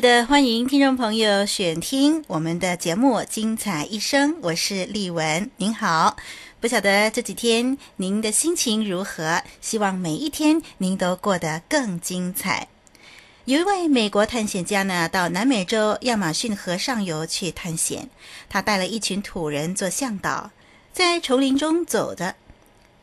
的欢迎听众朋友选听我们的节目《精彩一生》，我是丽文，您好。不晓得这几天您的心情如何？希望每一天您都过得更精彩。有一位美国探险家呢，到南美洲亚马逊河上游去探险，他带了一群土人做向导，在丛林中走着。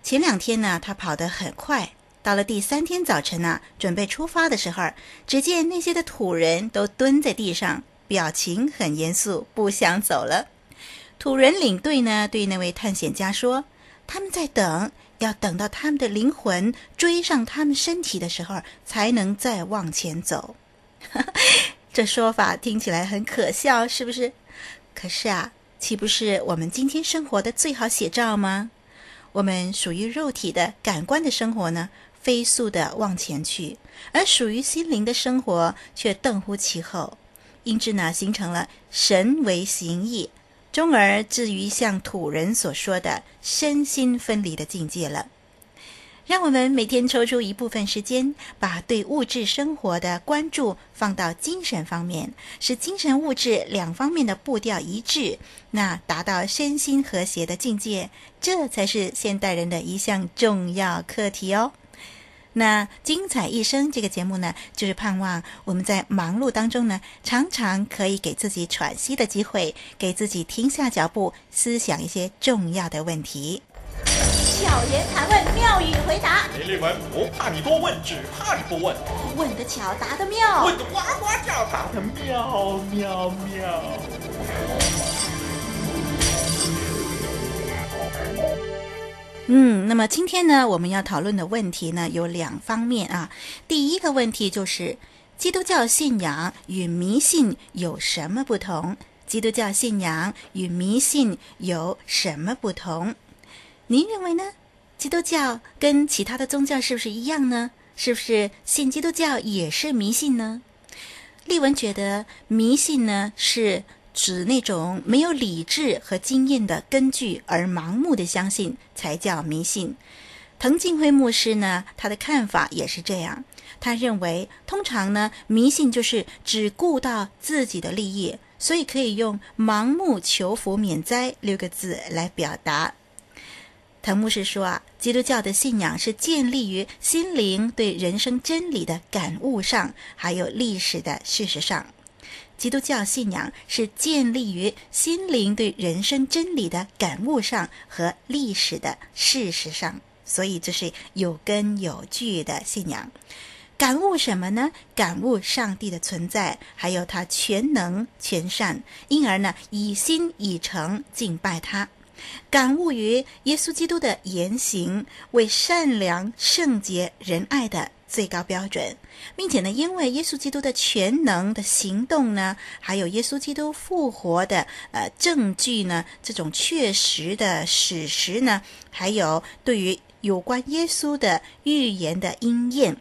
前两天呢，他跑得很快。到了第三天早晨呢、准备出发的时候，只见那些的土人都蹲在地上，表情很严肃，不想走了。土人领队呢，对那位探险家说：“他们在等，要等到他们的灵魂追上他们身体的时候，才能再往前走。”这说法听起来很可笑，是不是？可是啊，岂不是我们今天生活的最好写照吗？我们属于肉体的感官的生活呢，飞速地往前去，而属于心灵的生活却顿乎其后，因之呢，形成了神为形役，终而至于像土人所说的身心分离的境界了。让我们每天抽出一部分时间，把对物质生活的关注放到精神方面，使精神物质两方面的步调一致，那达到身心和谐的境界，这才是现代人的一项重要课题哦。那精彩一生这个节目呢，就是盼望我们在忙碌当中呢，常常可以给自己喘息的机会，给自己停下脚步，思想一些重要的问题。巧言盘问，妙语回答。林立文不怕你多问，只怕你不问。问得巧，答得妙。问得呱呱叫，答得妙妙妙。嗯，那么今天呢，我们要讨论的问题呢，有两方面啊。第一个问题就是，基督教信仰与迷信有什么不同？基督教信仰与迷信有什么不同？您认为呢？基督教跟其他的宗教是不是一样呢？是不是信基督教也是迷信呢？丽文觉得迷信呢是。指那种没有理智和经验的根据而盲目的相信，才叫迷信。滕敬辉牧师呢，他的看法也是这样。他认为，通常呢，迷信就是只顾到自己的利益，所以可以用“盲目求福免灾”六个字来表达。滕牧师说啊，基督教的信仰是建立于心灵对人生真理的感悟上，还有历史的事实上。基督教信仰是建立于心灵对人生真理的感悟上和历史的事实上，所以这是有根有据的信仰。感悟什么呢？感悟上帝的存在，还有他全能全善，因而呢，以心以诚敬拜他。感悟于耶稣基督的言行为善良、圣洁、仁爱的。最高标准，并且呢，因为耶稣基督的全能的行动呢，还有耶稣基督复活的呃证据呢，这种确实的史实呢，还有对于有关耶稣的预言的应验。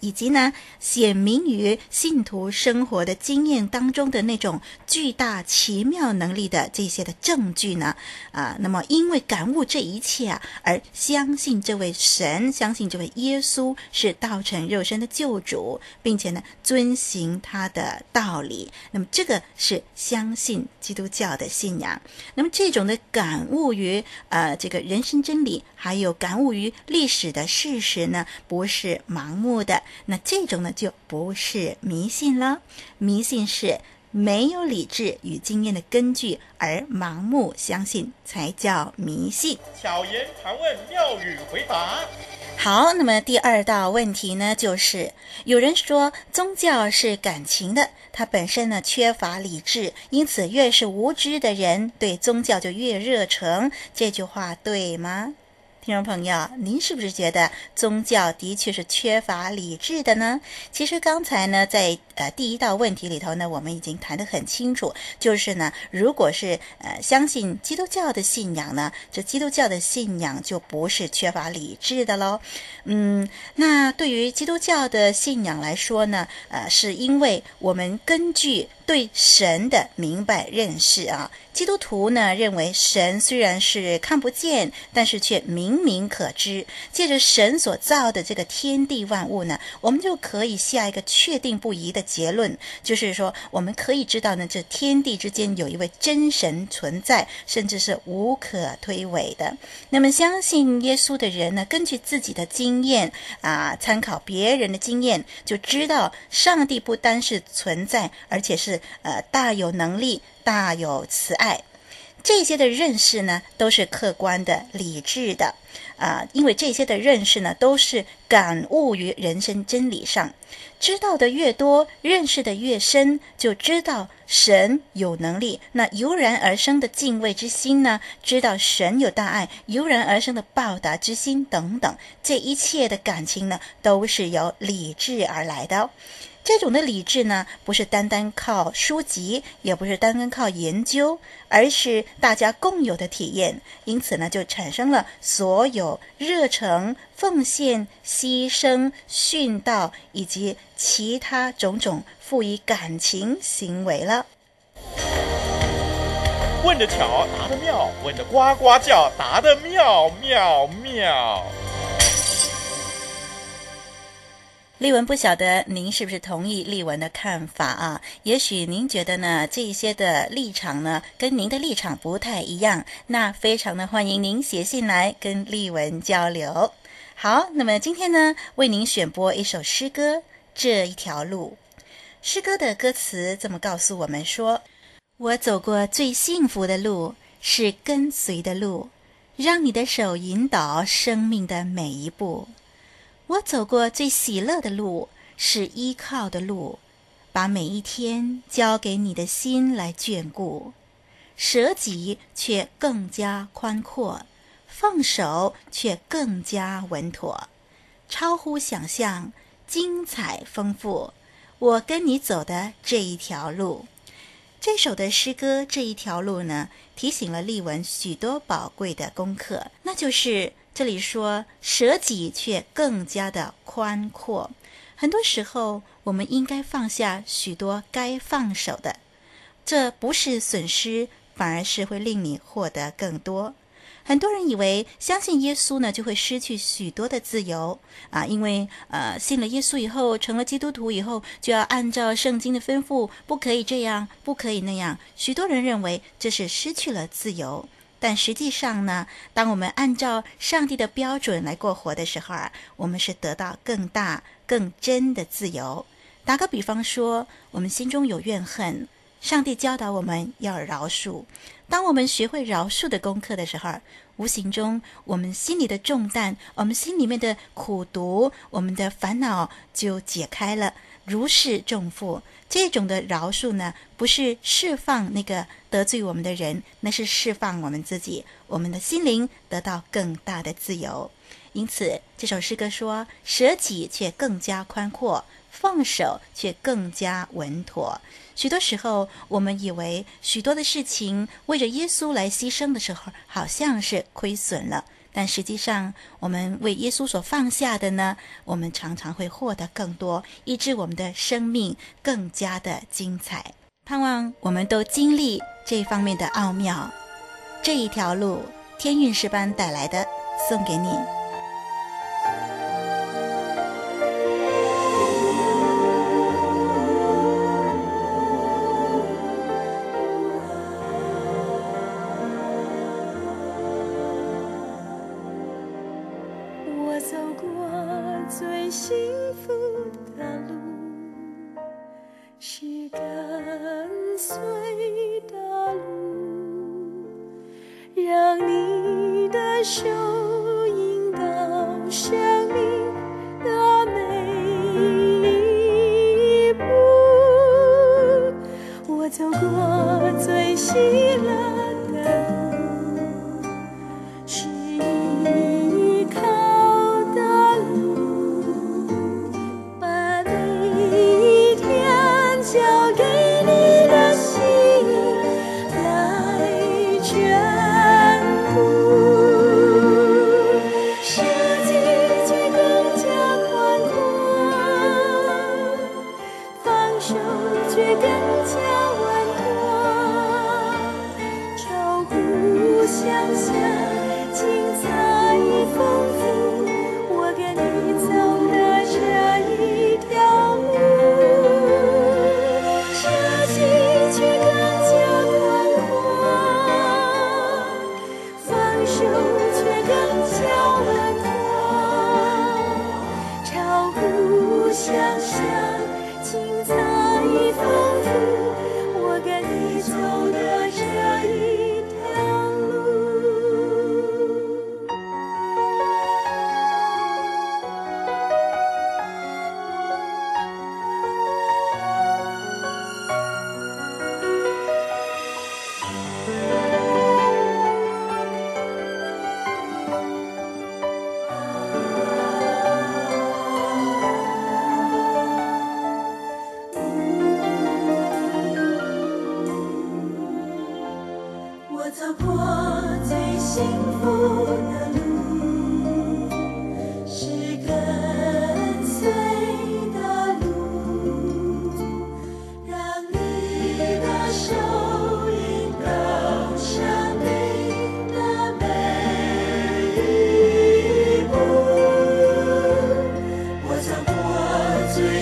以及呢，显明于信徒生活的经验当中的那种巨大奇妙能力的这些的证据呢，啊，那么因为感悟这一切啊，而相信这位神，相信这位耶稣是道成肉身的救主，并且呢，遵行他的道理，那么这个是相信基督教的信仰。那么这种的感悟于呃这个人生真理，还有感悟于历史的事实呢，不是盲目的。那这种呢，就不是迷信了。迷信是没有理智与经验的根据而盲目相信，才叫迷信。巧言盘问，妙语回答。好，那么第二道问题呢，就是有人说宗教是感情的，它本身呢缺乏理智，因此越是无知的人对宗教就越热诚。这句话对吗？听众朋友，您是不是觉得宗教的确是缺乏理智的呢？其实刚才呢，在呃第一道问题里头呢，我们已经谈得很清楚，就是呢，如果是呃相信基督教的信仰呢，这基督教的信仰就不是缺乏理智的喽。嗯，那对于基督教的信仰来说呢，呃，是因为我们根据对神的明白认识啊。基督徒呢，认为神虽然是看不见，但是却明明可知。借着神所造的这个天地万物呢，我们就可以下一个确定不疑的结论，就是说我们可以知道呢，这天地之间有一位真神存在，甚至是无可推诿的。那么相信耶稣的人呢，根据自己的经验啊，参考别人的经验，就知道上帝不单是存在，而且是呃大有能力。大有慈爱，这些的认识呢，都是客观的、理智的啊、因为这些的认识呢，都是感悟于人生真理上，知道的越多，认识的越深，就知道神有能力。那油然而生的敬畏之心呢，知道神有大爱，油然而生的报答之心等等，这一切的感情呢，都是由理智而来的哦。这种的理智呢，不是单单靠书籍，也不是单单靠研究，而是大家共有的体验。因此呢，就产生了所有热诚、奉献、牺牲、殉道以及其他种种赋予感情行为了。问得巧，答得妙；问得呱呱叫，答得妙妙妙。丽文不晓得您是不是同意丽文的看法啊？也许您觉得呢，这些的立场呢，跟您的立场不太一样，那非常的欢迎您写信来跟丽文交流。好，那么今天呢，为您选播一首诗歌《这一条路》。诗歌的歌词这么告诉我们说：“我走过最幸福的路，是跟随的路，让你的手引导生命的每一步。”我走过最喜乐的路，是依靠的路，把每一天交给你的心来眷顾，舍己却更加宽阔，放手却更加稳妥，超乎想象，精彩丰富。我跟你走的这一条路，这首的诗歌这一条路呢，提醒了丽文许多宝贵的功课，那就是。这里说舍己却更加的宽阔，很多时候我们应该放下许多该放手的，这不是损失，反而是会令你获得更多。很多人以为相信耶稣呢，就会失去许多的自由啊，因为呃信了耶稣以后，成了基督徒以后，就要按照圣经的吩咐，不可以这样，不可以那样。许多人认为这是失去了自由。但实际上呢，当我们按照上帝的标准来过活的时候啊，我们是得到更大、更真的自由。打个比方说，我们心中有怨恨，上帝教导我们要饶恕。当我们学会饶恕的功课的时候，无形中我们心里的重担、我们心里面的苦毒、我们的烦恼就解开了。如释重负，这种的饶恕呢，不是释放那个得罪我们的人，那是释放我们自己，我们的心灵得到更大的自由。因此，这首诗歌说：舍己却更加宽阔，放手却更加稳妥。许多时候，我们以为许多的事情为着耶稣来牺牲的时候，好像是亏损了。但实际上，我们为耶稣所放下的呢，我们常常会获得更多，以致我们的生命更加的精彩。盼望我们都经历这方面的奥妙。这一条路，天韵诗班带来的，送给你。的手引导生命的每一步。我走过最喜乐却更加温你在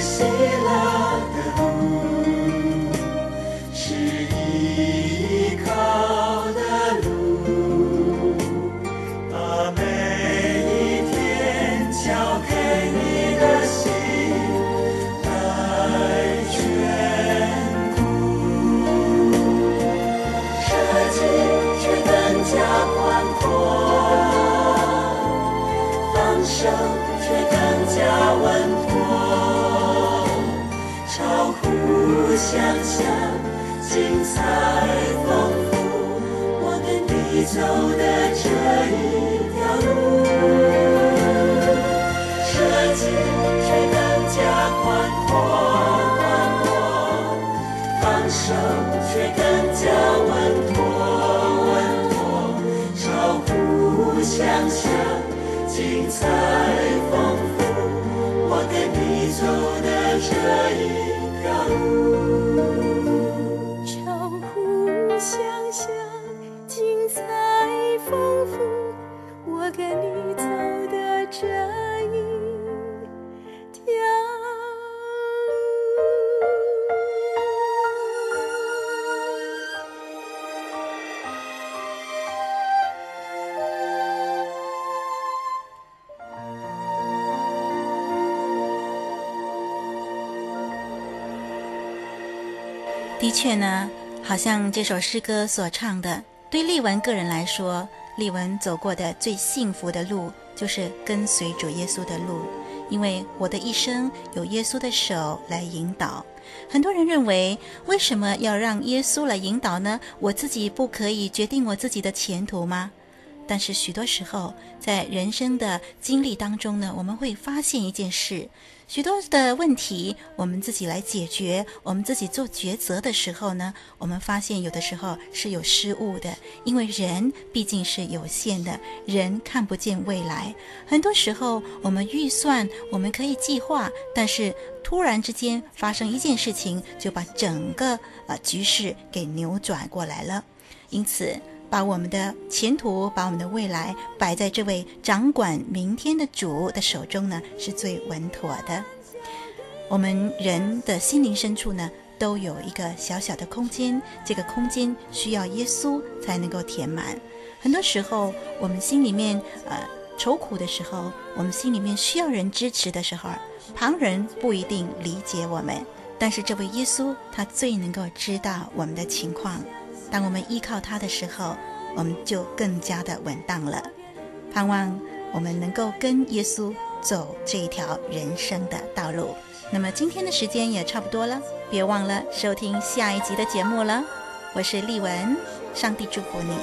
say 想象精彩丰富，我跟你走的这一条路，设计却更加宽阔宽阔，放手却更加稳妥稳妥，超乎想象精彩的确呢，好像这首诗歌所唱的，对丽文个人来说，丽文走过的最幸福的路，就是跟随主耶稣的路，因为我的一生有耶稣的手来引导。很多人认为，为什么要让耶稣来引导呢？我自己不可以决定我自己的前途吗？但是许多时候，在人生的经历当中呢，我们会发现一件事：许多的问题，我们自己来解决，我们自己做抉择的时候呢，我们发现有的时候是有失误的，因为人毕竟是有限的，人看不见未来。很多时候，我们预算，我们可以计划，但是突然之间发生一件事情，就把整个呃局势给扭转过来了。因此，把我们的前途，把我们的未来摆在这位掌管明天的主的手中呢，是最稳妥的。我们人的心灵深处呢，都有一个小小的空间，这个空间需要耶稣才能够填满。很多时候，我们心里面呃愁苦的时候，我们心里面需要人支持的时候，旁人不一定理解我们。但是这位耶稣他最能够知道我们的情况。当我们依靠他的时候，我们就更加的稳当了。盼望我们能够跟耶稣走这一条人生的道路。那么今天的时间也差不多了，别忘了收听下一集的节目了。我是丽雯，上帝祝福你。